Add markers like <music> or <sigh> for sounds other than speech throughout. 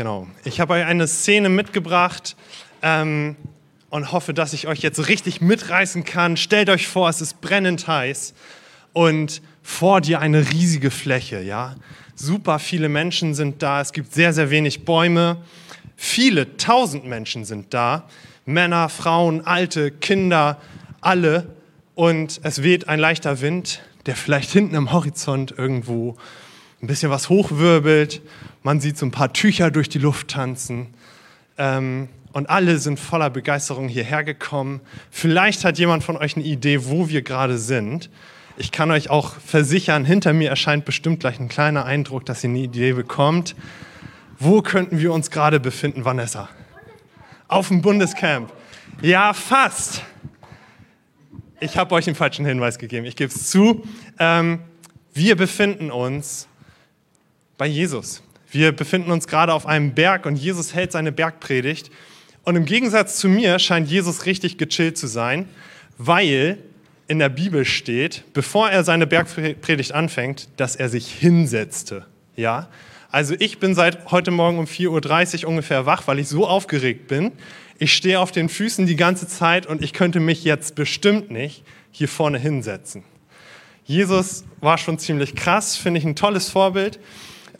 Genau. Ich habe euch eine Szene mitgebracht ähm, und hoffe, dass ich euch jetzt richtig mitreißen kann. Stellt euch vor, es ist brennend heiß und vor dir eine riesige Fläche, ja. Super viele Menschen sind da, es gibt sehr, sehr wenig Bäume. Viele, tausend Menschen sind da. Männer, Frauen, Alte, Kinder, alle. Und es weht ein leichter Wind, der vielleicht hinten am Horizont irgendwo ein bisschen was hochwirbelt. Man sieht so ein paar Tücher durch die Luft tanzen. Ähm, und alle sind voller Begeisterung hierher gekommen. Vielleicht hat jemand von euch eine Idee, wo wir gerade sind. Ich kann euch auch versichern, hinter mir erscheint bestimmt gleich ein kleiner Eindruck, dass ihr eine Idee bekommt. Wo könnten wir uns gerade befinden, Vanessa? Auf dem Bundescamp. Ja, fast. Ich habe euch einen falschen Hinweis gegeben, ich gebe es zu. Ähm, wir befinden uns bei Jesus. Wir befinden uns gerade auf einem Berg und Jesus hält seine Bergpredigt. Und im Gegensatz zu mir scheint Jesus richtig gechillt zu sein, weil in der Bibel steht, bevor er seine Bergpredigt anfängt, dass er sich hinsetzte. Ja? Also ich bin seit heute Morgen um 4.30 Uhr ungefähr wach, weil ich so aufgeregt bin. Ich stehe auf den Füßen die ganze Zeit und ich könnte mich jetzt bestimmt nicht hier vorne hinsetzen. Jesus war schon ziemlich krass, finde ich ein tolles Vorbild,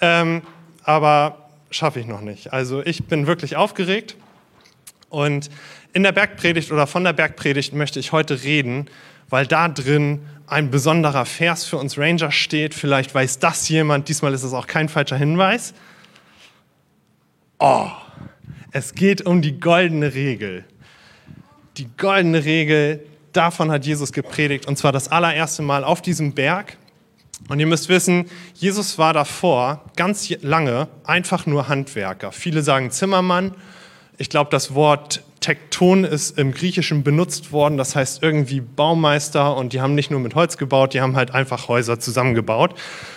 ähm, aber schaffe ich noch nicht. Also ich bin wirklich aufgeregt und in der Bergpredigt oder von der Bergpredigt möchte ich heute reden, weil da drin ein besonderer Vers für uns Ranger steht. Vielleicht weiß das jemand, diesmal ist es auch kein falscher Hinweis. Oh, es geht um die goldene Regel. Die goldene Regel, davon hat Jesus gepredigt, und zwar das allererste Mal auf diesem Berg. Und ihr müsst wissen, Jesus war davor ganz lange einfach nur Handwerker. Viele sagen Zimmermann. Ich glaube, das Wort Tekton ist im Griechischen benutzt worden, das heißt irgendwie Baumeister und die haben nicht nur mit Holz gebaut, die haben halt einfach Häuser zusammengebaut.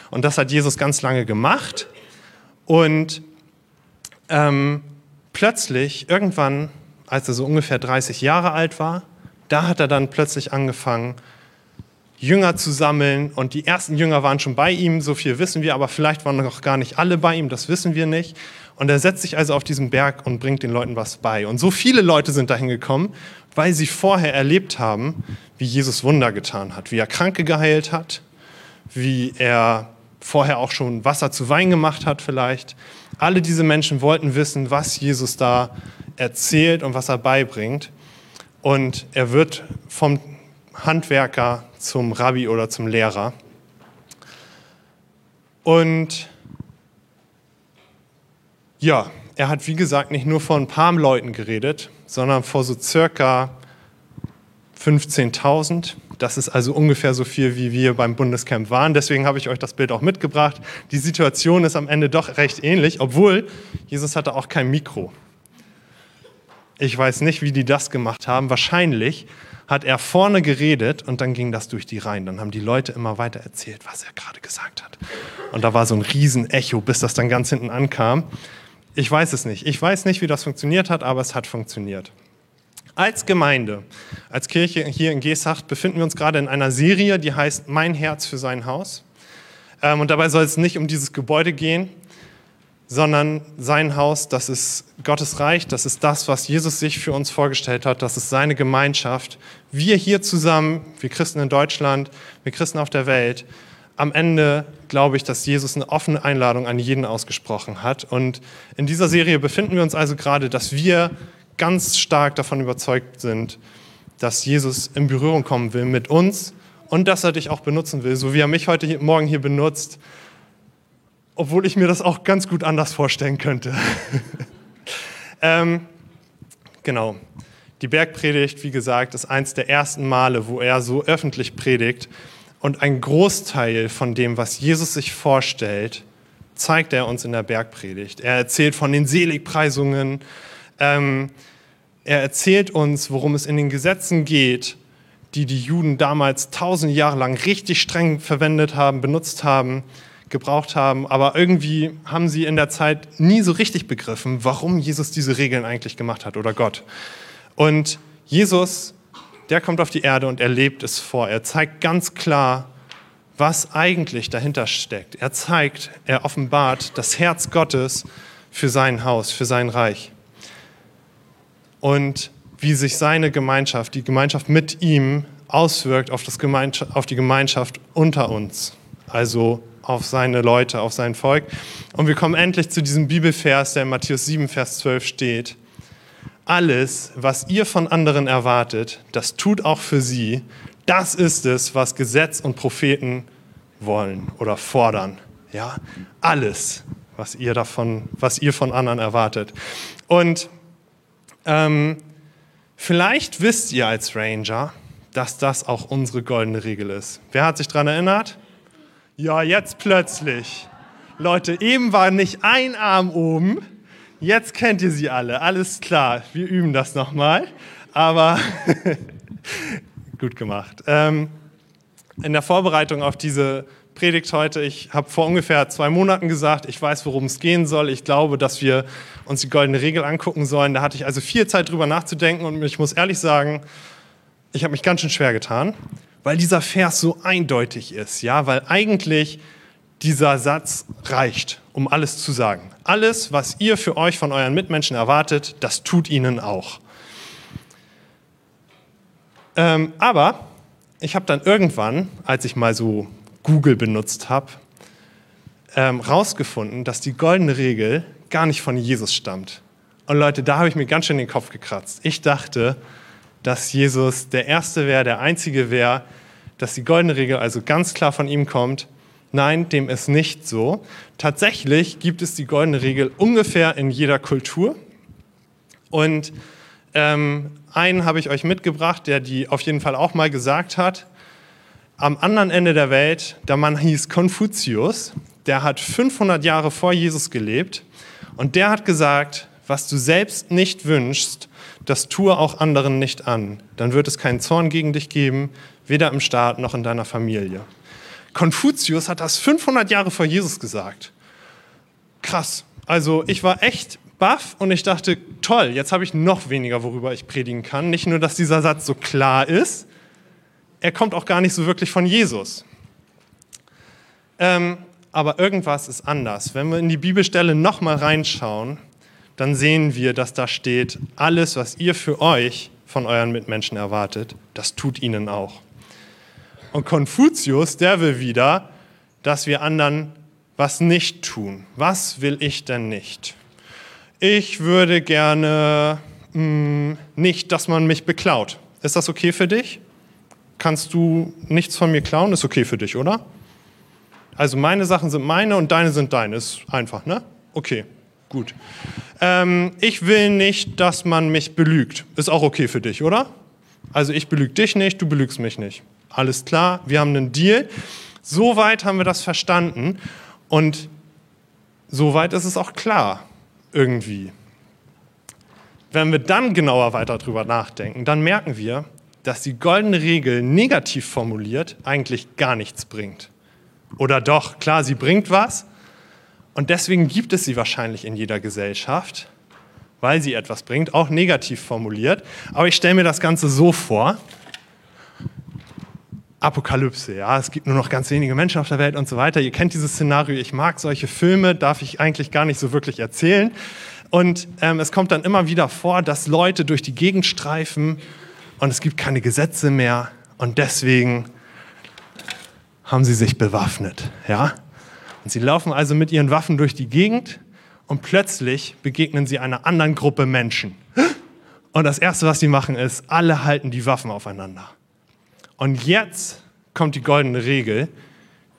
Und das hat Jesus ganz lange gemacht. Und ähm, plötzlich, irgendwann, als er so ungefähr 30 Jahre alt war, da hat er dann plötzlich angefangen, Jünger zu sammeln. Und die ersten Jünger waren schon bei ihm, so viel wissen wir, aber vielleicht waren noch gar nicht alle bei ihm, das wissen wir nicht. Und er setzt sich also auf diesen Berg und bringt den Leuten was bei. Und so viele Leute sind dahin gekommen, weil sie vorher erlebt haben, wie Jesus Wunder getan hat, wie er Kranke geheilt hat, wie er vorher auch schon Wasser zu Wein gemacht hat vielleicht. Alle diese Menschen wollten wissen, was Jesus da erzählt und was er beibringt. Und er wird vom Handwerker zum Rabbi oder zum Lehrer. Und ja, er hat wie gesagt nicht nur vor ein paar Leuten geredet, sondern vor so circa 15.000. Das ist also ungefähr so viel, wie wir beim Bundescamp waren. Deswegen habe ich euch das Bild auch mitgebracht. Die Situation ist am Ende doch recht ähnlich, obwohl Jesus hatte auch kein Mikro. Ich weiß nicht, wie die das gemacht haben. Wahrscheinlich hat er vorne geredet und dann ging das durch die Reihen. Dann haben die Leute immer weiter erzählt, was er gerade gesagt hat. Und da war so ein Riesenecho, bis das dann ganz hinten ankam. Ich weiß es nicht. Ich weiß nicht, wie das funktioniert hat, aber es hat funktioniert. Als Gemeinde, als Kirche hier in Gesacht befinden wir uns gerade in einer Serie, die heißt Mein Herz für sein Haus. Ähm, und dabei soll es nicht um dieses Gebäude gehen, sondern sein Haus, das ist Gottes Reich, das ist das, was Jesus sich für uns vorgestellt hat, das ist seine Gemeinschaft. Wir hier zusammen, wir Christen in Deutschland, wir Christen auf der Welt, am Ende glaube ich, dass Jesus eine offene Einladung an jeden ausgesprochen hat. Und in dieser Serie befinden wir uns also gerade, dass wir ganz stark davon überzeugt sind, dass Jesus in Berührung kommen will mit uns und dass er dich auch benutzen will, so wie er mich heute Morgen hier benutzt, obwohl ich mir das auch ganz gut anders vorstellen könnte. <laughs> ähm, genau. Die Bergpredigt, wie gesagt, ist eins der ersten Male, wo er so öffentlich predigt. Und ein Großteil von dem, was Jesus sich vorstellt, zeigt er uns in der Bergpredigt. Er erzählt von den Seligpreisungen. Ähm, er erzählt uns, worum es in den Gesetzen geht, die die Juden damals tausend Jahre lang richtig streng verwendet haben, benutzt haben, gebraucht haben. Aber irgendwie haben sie in der Zeit nie so richtig begriffen, warum Jesus diese Regeln eigentlich gemacht hat oder Gott. Und Jesus der kommt auf die Erde und er lebt es vor. Er zeigt ganz klar, was eigentlich dahinter steckt. Er zeigt, er offenbart das Herz Gottes für sein Haus, für sein Reich. Und wie sich seine Gemeinschaft, die Gemeinschaft mit ihm auswirkt auf, auf die Gemeinschaft unter uns, also auf seine Leute, auf sein Volk. Und wir kommen endlich zu diesem Bibelvers, der in Matthäus 7, Vers 12 steht. Alles, was ihr von anderen erwartet, das tut auch für sie. Das ist es, was Gesetz und Propheten wollen oder fordern. Ja, alles, was ihr davon, was ihr von anderen erwartet. Und ähm, vielleicht wisst ihr als Ranger, dass das auch unsere goldene Regel ist. Wer hat sich daran erinnert? Ja, jetzt plötzlich. Leute, eben war nicht ein Arm oben. Jetzt kennt ihr sie alle. Alles klar. Wir üben das nochmal. Aber <laughs> gut gemacht. Ähm, in der Vorbereitung auf diese Predigt heute, ich habe vor ungefähr zwei Monaten gesagt, ich weiß, worum es gehen soll. Ich glaube, dass wir uns die goldene Regel angucken sollen. Da hatte ich also viel Zeit drüber nachzudenken und ich muss ehrlich sagen, ich habe mich ganz schön schwer getan, weil dieser Vers so eindeutig ist, ja, weil eigentlich dieser Satz reicht, um alles zu sagen. Alles, was ihr für euch von euren Mitmenschen erwartet, das tut ihnen auch. Ähm, aber ich habe dann irgendwann, als ich mal so Google benutzt habe, ähm, rausgefunden, dass die goldene Regel gar nicht von Jesus stammt. Und Leute, da habe ich mir ganz schön den Kopf gekratzt. Ich dachte, dass Jesus der Erste wäre, der Einzige wäre, dass die goldene Regel also ganz klar von ihm kommt. Nein, dem ist nicht so. Tatsächlich gibt es die goldene Regel ungefähr in jeder Kultur. Und ähm, einen habe ich euch mitgebracht, der die auf jeden Fall auch mal gesagt hat. Am anderen Ende der Welt, der Mann hieß Konfuzius, der hat 500 Jahre vor Jesus gelebt und der hat gesagt, was du selbst nicht wünschst, das tue auch anderen nicht an. Dann wird es keinen Zorn gegen dich geben, weder im Staat noch in deiner Familie. Konfuzius hat das 500 Jahre vor Jesus gesagt. Krass. Also ich war echt baff und ich dachte, toll, jetzt habe ich noch weniger, worüber ich predigen kann. Nicht nur, dass dieser Satz so klar ist, er kommt auch gar nicht so wirklich von Jesus. Ähm, aber irgendwas ist anders. Wenn wir in die Bibelstelle nochmal reinschauen, dann sehen wir, dass da steht, alles, was ihr für euch von euren Mitmenschen erwartet, das tut ihnen auch. Und Konfuzius, der will wieder, dass wir anderen was nicht tun. Was will ich denn nicht? Ich würde gerne mh, hm, nicht, dass man mich beklaut. Ist das okay für dich? Kannst du nichts von mir klauen? Ist okay für dich, oder? Also meine Sachen sind meine und deine sind deine. Ist einfach, ne? Okay, gut. Ähm, ich will nicht, dass man mich belügt. Ist auch okay für dich, oder? Also ich belüge dich nicht, du belügst mich nicht. Alles klar, wir haben einen Deal. Soweit haben wir das verstanden und soweit ist es auch klar irgendwie. Wenn wir dann genauer weiter drüber nachdenken, dann merken wir, dass die goldene Regel negativ formuliert eigentlich gar nichts bringt. Oder doch, klar, sie bringt was, und deswegen gibt es sie wahrscheinlich in jeder Gesellschaft, weil sie etwas bringt, auch negativ formuliert. Aber ich stelle mir das Ganze so vor. Apokalypse, ja, es gibt nur noch ganz wenige Menschen auf der Welt und so weiter. Ihr kennt dieses Szenario, ich mag solche Filme, darf ich eigentlich gar nicht so wirklich erzählen. Und ähm, es kommt dann immer wieder vor, dass Leute durch die Gegend streifen und es gibt keine Gesetze mehr und deswegen haben sie sich bewaffnet, ja. Und sie laufen also mit ihren Waffen durch die Gegend und plötzlich begegnen sie einer anderen Gruppe Menschen. Und das Erste, was sie machen, ist, alle halten die Waffen aufeinander. Und jetzt kommt die goldene Regel,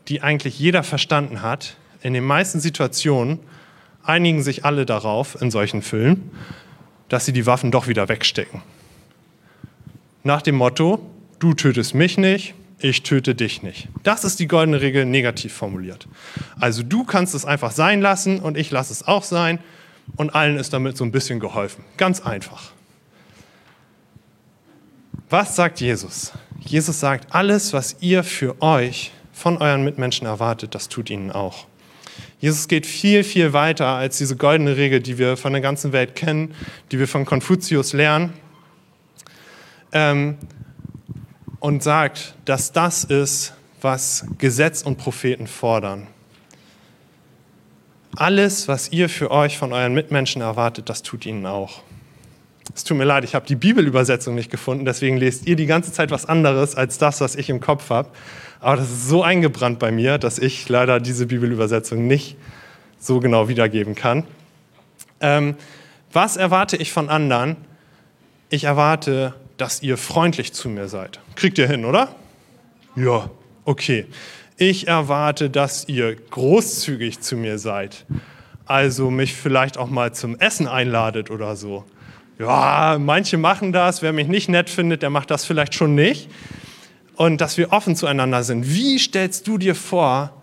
die eigentlich jeder verstanden hat. In den meisten Situationen einigen sich alle darauf, in solchen Filmen, dass sie die Waffen doch wieder wegstecken. Nach dem Motto, du tötest mich nicht, ich töte dich nicht. Das ist die goldene Regel negativ formuliert. Also du kannst es einfach sein lassen und ich lasse es auch sein und allen ist damit so ein bisschen geholfen. Ganz einfach. Was sagt Jesus? Jesus sagt, alles, was ihr für euch von euren Mitmenschen erwartet, das tut ihnen auch. Jesus geht viel, viel weiter als diese goldene Regel, die wir von der ganzen Welt kennen, die wir von Konfuzius lernen. Ähm, und sagt, dass das ist, was Gesetz und Propheten fordern. alles, was ihr für euch von euren Mitmenschen erwartet, das tut ihnen auch. Es tut mir leid, ich habe die Bibelübersetzung nicht gefunden, deswegen lest ihr die ganze Zeit was anderes als das, was ich im Kopf habe. Aber das ist so eingebrannt bei mir, dass ich leider diese Bibelübersetzung nicht so genau wiedergeben kann. Ähm, was erwarte ich von anderen? Ich erwarte, dass ihr freundlich zu mir seid. Kriegt ihr hin, oder? Ja, okay. Ich erwarte, dass ihr großzügig zu mir seid. Also mich vielleicht auch mal zum Essen einladet oder so. Ja, manche machen das. Wer mich nicht nett findet, der macht das vielleicht schon nicht. Und dass wir offen zueinander sind. Wie stellst du dir vor,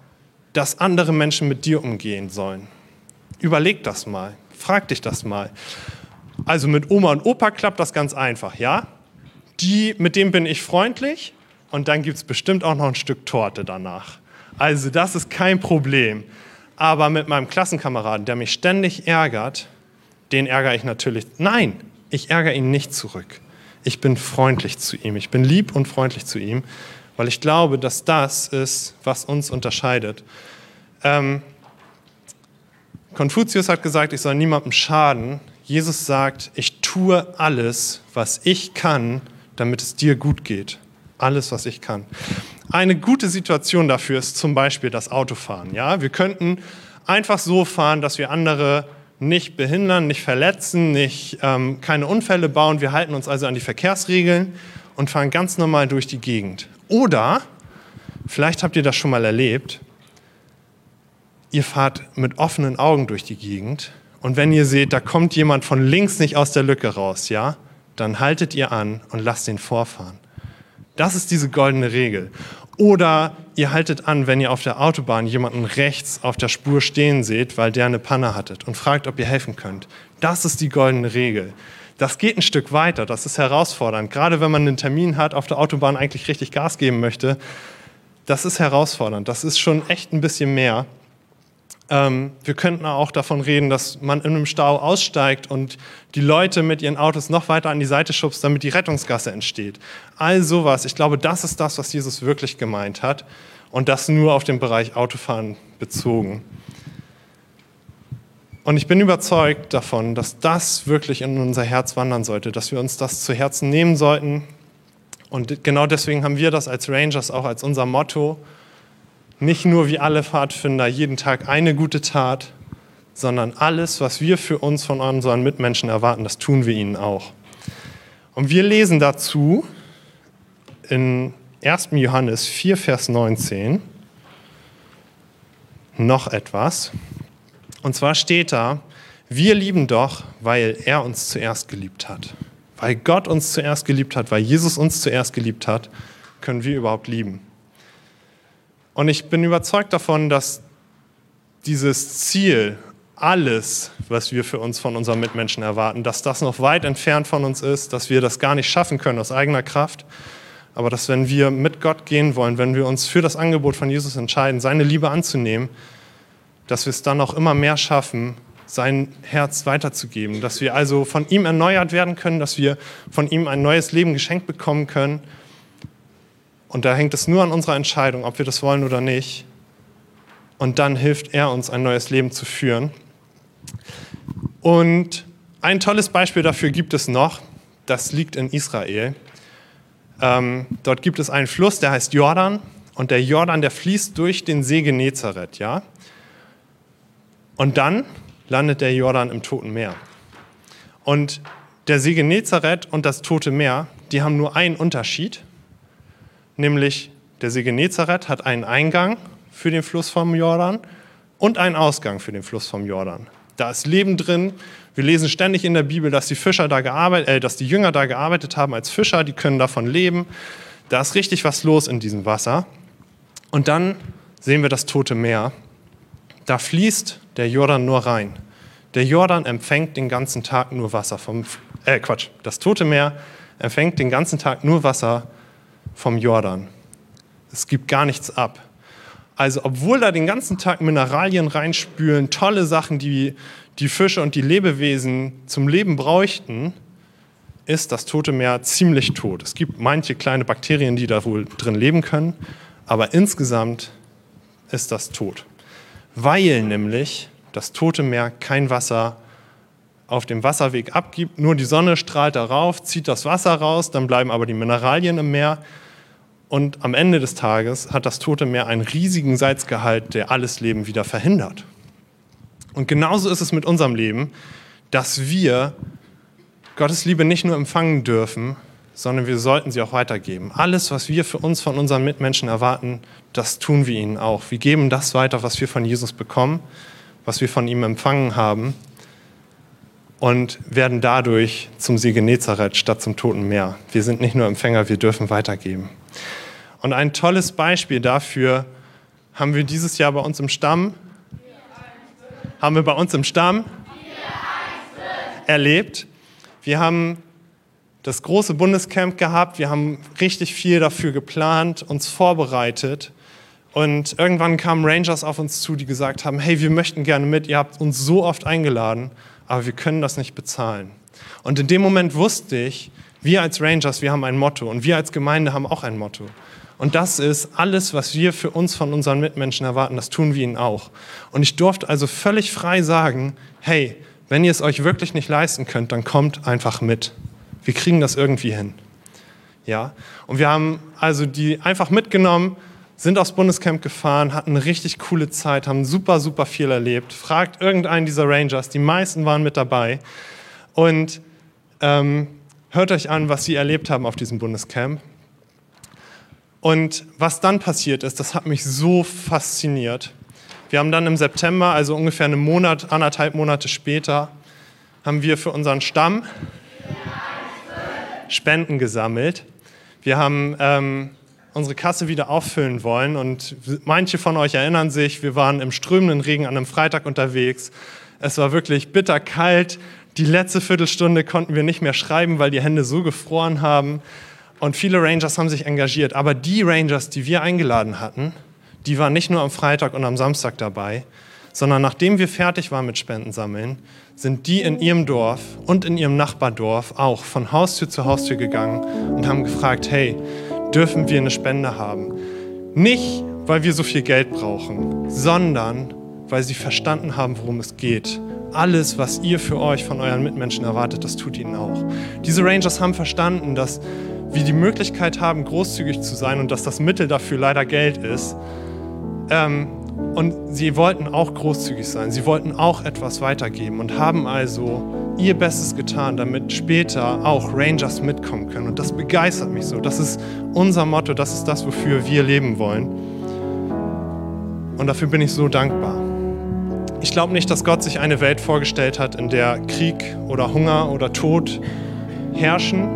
dass andere Menschen mit dir umgehen sollen? Überleg das mal. Frag dich das mal. Also mit Oma und Opa klappt das ganz einfach, ja? Die, mit dem bin ich freundlich und dann gibt es bestimmt auch noch ein Stück Torte danach. Also das ist kein Problem. Aber mit meinem Klassenkameraden, der mich ständig ärgert, den ärgere ich natürlich. Nein, ich ärgere ihn nicht zurück. Ich bin freundlich zu ihm. Ich bin lieb und freundlich zu ihm, weil ich glaube, dass das ist, was uns unterscheidet. Ähm, Konfuzius hat gesagt, ich soll niemandem schaden. Jesus sagt, ich tue alles, was ich kann, damit es dir gut geht. Alles, was ich kann. Eine gute Situation dafür ist zum Beispiel das Autofahren. Ja? Wir könnten einfach so fahren, dass wir andere nicht behindern, nicht verletzen, nicht, ähm, keine Unfälle bauen. Wir halten uns also an die Verkehrsregeln und fahren ganz normal durch die Gegend. Oder, vielleicht habt ihr das schon mal erlebt, ihr fahrt mit offenen Augen durch die Gegend und wenn ihr seht, da kommt jemand von links nicht aus der Lücke raus, ja, dann haltet ihr an und lasst ihn vorfahren. Das ist diese goldene Regel. Oder ihr haltet an, wenn ihr auf der Autobahn jemanden rechts auf der Spur stehen seht, weil der eine Panne hattet und fragt, ob ihr helfen könnt. Das ist die goldene Regel. Das geht ein Stück weiter, das ist herausfordernd. Gerade wenn man einen Termin hat, auf der Autobahn eigentlich richtig Gas geben möchte, das ist herausfordernd. Das ist schon echt ein bisschen mehr. Ähm, wir könnten auch davon reden, dass man in einem Stau aussteigt und die Leute mit ihren Autos noch weiter an die Seite schubst, damit die Rettungsgasse entsteht. All sowas. Ich glaube, das ist das, was Jesus wirklich gemeint hat und das nur auf den Bereich Autofahren bezogen. Und ich bin überzeugt davon, dass das wirklich in unser Herz wandern sollte, dass wir uns das zu Herzen nehmen sollten. Und genau deswegen haben wir das als Rangers auch als unser Motto nicht nur wie alle Pfadfinder jeden Tag eine gute Tat, sondern alles, was wir für uns von unseren Mitmenschen erwarten, das tun wir ihnen auch. Und wir lesen dazu in 1. Johannes 4, Vers 19 noch etwas. Und zwar steht da, wir lieben doch, weil er uns zuerst geliebt hat. Weil Gott uns zuerst geliebt hat, weil Jesus uns zuerst geliebt hat, können wir überhaupt lieben. Und ich bin überzeugt davon, dass dieses Ziel, alles, was wir für uns von unseren Mitmenschen erwarten, dass das noch weit entfernt von uns ist, dass wir das gar nicht schaffen können aus eigener Kraft, aber dass wenn wir mit Gott gehen wollen, wenn wir uns für das Angebot von Jesus entscheiden, seine Liebe anzunehmen, dass wir es dann auch immer mehr schaffen, sein Herz weiterzugeben, dass wir also von ihm erneuert werden können, dass wir von ihm ein neues Leben geschenkt bekommen können und da hängt es nur an unserer Entscheidung, ob wir das wollen oder nicht. Und dann hilft er uns, ein neues Leben zu führen. Und ein tolles Beispiel dafür gibt es noch. Das liegt in Israel. Ähm, dort gibt es einen Fluss, der heißt Jordan. Und der Jordan, der fließt durch den See Genezareth, ja. Und dann landet der Jordan im Toten Meer. Und der See Genezareth und das Tote Meer, die haben nur einen Unterschied nämlich der See Genezareth hat einen Eingang für den Fluss vom Jordan und einen Ausgang für den Fluss vom Jordan. Da ist Leben drin. Wir lesen ständig in der Bibel, dass die Fischer da gearbeitet, äh, dass die Jünger da gearbeitet haben als Fischer, die können davon leben. Da ist richtig was los in diesem Wasser. Und dann sehen wir das Tote Meer. Da fließt der Jordan nur rein. Der Jordan empfängt den ganzen Tag nur Wasser vom, äh Quatsch, das Tote Meer empfängt den ganzen Tag nur Wasser vom Jordan. Es gibt gar nichts ab. Also obwohl da den ganzen Tag Mineralien reinspülen, tolle Sachen, die die Fische und die Lebewesen zum Leben bräuchten, ist das Tote Meer ziemlich tot. Es gibt manche kleine Bakterien, die da wohl drin leben können, aber insgesamt ist das tot. Weil nämlich das Tote Meer kein Wasser auf dem Wasserweg abgibt, nur die Sonne strahlt darauf, zieht das Wasser raus, dann bleiben aber die Mineralien im Meer und am Ende des Tages hat das Tote Meer einen riesigen Salzgehalt, der alles Leben wieder verhindert. Und genauso ist es mit unserem Leben, dass wir Gottes Liebe nicht nur empfangen dürfen, sondern wir sollten sie auch weitergeben. Alles, was wir für uns von unseren Mitmenschen erwarten, das tun wir ihnen auch. Wir geben das weiter, was wir von Jesus bekommen, was wir von ihm empfangen haben und werden dadurch zum See Genezareth statt zum Toten Meer. Wir sind nicht nur Empfänger, wir dürfen weitergeben. Und ein tolles Beispiel dafür haben wir dieses Jahr bei uns im Stamm. Haben wir bei uns im Stamm erlebt. Wir haben das große Bundescamp gehabt, wir haben richtig viel dafür geplant, uns vorbereitet. Und irgendwann kamen Rangers auf uns zu, die gesagt haben, hey, wir möchten gerne mit, ihr habt uns so oft eingeladen, aber wir können das nicht bezahlen. Und in dem Moment wusste ich, wir als Rangers, wir haben ein Motto und wir als Gemeinde haben auch ein Motto. Und das ist alles, was wir für uns von unseren Mitmenschen erwarten, das tun wir ihnen auch. Und ich durfte also völlig frei sagen, hey, wenn ihr es euch wirklich nicht leisten könnt, dann kommt einfach mit. Wir kriegen das irgendwie hin. Ja? Und wir haben also die einfach mitgenommen, sind aufs Bundescamp gefahren, hatten eine richtig coole Zeit, haben super, super viel erlebt. Fragt irgendeinen dieser Rangers, die meisten waren mit dabei. Und ähm, hört euch an, was sie erlebt haben auf diesem Bundescamp. Und was dann passiert ist, das hat mich so fasziniert. Wir haben dann im September, also ungefähr einen Monat, anderthalb Monate später, haben wir für unseren Stamm Spenden gesammelt. Wir haben ähm, unsere Kasse wieder auffüllen wollen und manche von euch erinnern sich, wir waren im strömenden Regen an einem Freitag unterwegs. Es war wirklich bitterkalt. Die letzte Viertelstunde konnten wir nicht mehr schreiben, weil die Hände so gefroren haben. Und viele Rangers haben sich engagiert. Aber die Rangers, die wir eingeladen hatten, die waren nicht nur am Freitag und am Samstag dabei, sondern nachdem wir fertig waren mit Spendensammeln, sind die in ihrem Dorf und in ihrem Nachbardorf auch von Haustür zu Haustür gegangen und haben gefragt, hey, dürfen wir eine Spende haben? Nicht, weil wir so viel Geld brauchen, sondern weil sie verstanden haben, worum es geht. Alles, was ihr für euch von euren Mitmenschen erwartet, das tut ihnen auch. Diese Rangers haben verstanden, dass wir die Möglichkeit haben, großzügig zu sein und dass das Mittel dafür leider Geld ist. Ähm, und sie wollten auch großzügig sein. Sie wollten auch etwas weitergeben und haben also ihr Bestes getan, damit später auch Rangers mitkommen können. Und das begeistert mich so. Das ist unser Motto, das ist das, wofür wir leben wollen. Und dafür bin ich so dankbar. Ich glaube nicht, dass Gott sich eine Welt vorgestellt hat, in der Krieg oder Hunger oder Tod herrschen,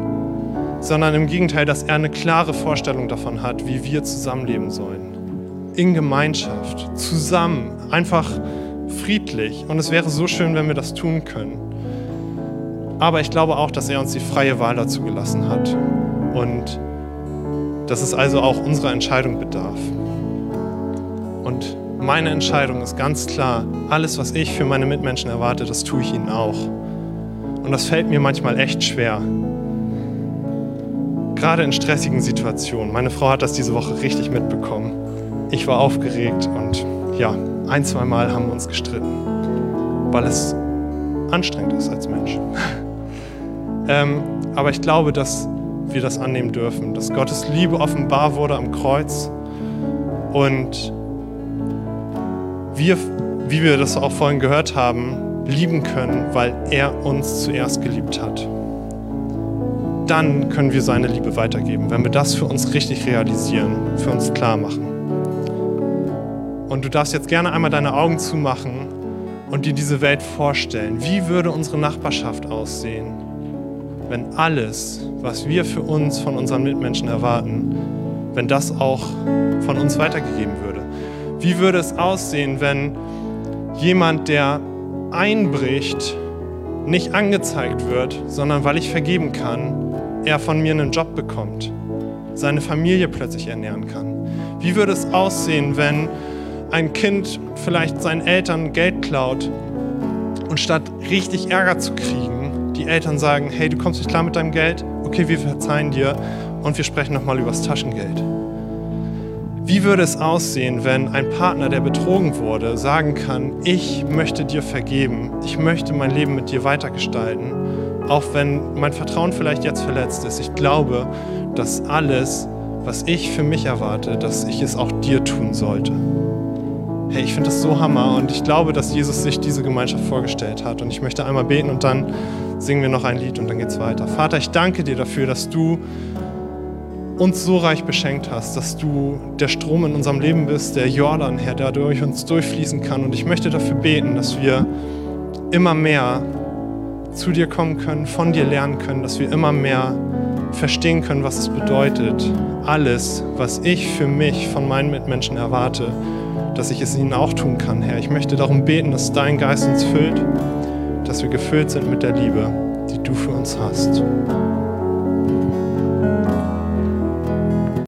sondern im Gegenteil, dass er eine klare Vorstellung davon hat, wie wir zusammenleben sollen. In Gemeinschaft, zusammen, einfach friedlich. Und es wäre so schön, wenn wir das tun können. Aber ich glaube auch, dass er uns die freie Wahl dazu gelassen hat. Und dass es also auch unserer Entscheidung bedarf. Und meine Entscheidung ist ganz klar, alles, was ich für meine Mitmenschen erwarte, das tue ich ihnen auch. Und das fällt mir manchmal echt schwer gerade in stressigen Situationen. Meine Frau hat das diese Woche richtig mitbekommen. Ich war aufgeregt und ja, ein, zwei Mal haben wir uns gestritten, weil es anstrengend ist als Mensch. <laughs> ähm, aber ich glaube, dass wir das annehmen dürfen, dass Gottes Liebe offenbar wurde am Kreuz und wir, wie wir das auch vorhin gehört haben, lieben können, weil er uns zuerst geliebt hat dann können wir seine Liebe weitergeben, wenn wir das für uns richtig realisieren, für uns klar machen. Und du darfst jetzt gerne einmal deine Augen zumachen und dir diese Welt vorstellen. Wie würde unsere Nachbarschaft aussehen, wenn alles, was wir für uns von unseren Mitmenschen erwarten, wenn das auch von uns weitergegeben würde? Wie würde es aussehen, wenn jemand, der einbricht, nicht angezeigt wird, sondern weil ich vergeben kann, er von mir einen Job bekommt, seine Familie plötzlich ernähren kann? Wie würde es aussehen, wenn ein Kind vielleicht seinen Eltern Geld klaut und statt richtig Ärger zu kriegen, die Eltern sagen, hey, du kommst nicht klar mit deinem Geld? Okay, wir verzeihen dir und wir sprechen nochmal über das Taschengeld. Wie würde es aussehen, wenn ein Partner, der betrogen wurde, sagen kann, ich möchte dir vergeben, ich möchte mein Leben mit dir weitergestalten, auch wenn mein Vertrauen vielleicht jetzt verletzt ist. Ich glaube, dass alles, was ich für mich erwarte, dass ich es auch dir tun sollte. Hey, ich finde das so hammer und ich glaube, dass Jesus sich diese Gemeinschaft vorgestellt hat. Und ich möchte einmal beten und dann singen wir noch ein Lied und dann geht's weiter. Vater, ich danke dir dafür, dass du uns so reich beschenkt hast, dass du der Strom in unserem Leben bist, der Jordan, Herr, der durch uns durchfließen kann. Und ich möchte dafür beten, dass wir immer mehr zu dir kommen können, von dir lernen können, dass wir immer mehr verstehen können, was es bedeutet, alles, was ich für mich von meinen Mitmenschen erwarte, dass ich es ihnen auch tun kann, Herr. Ich möchte darum beten, dass dein Geist uns füllt, dass wir gefüllt sind mit der Liebe, die du für uns hast.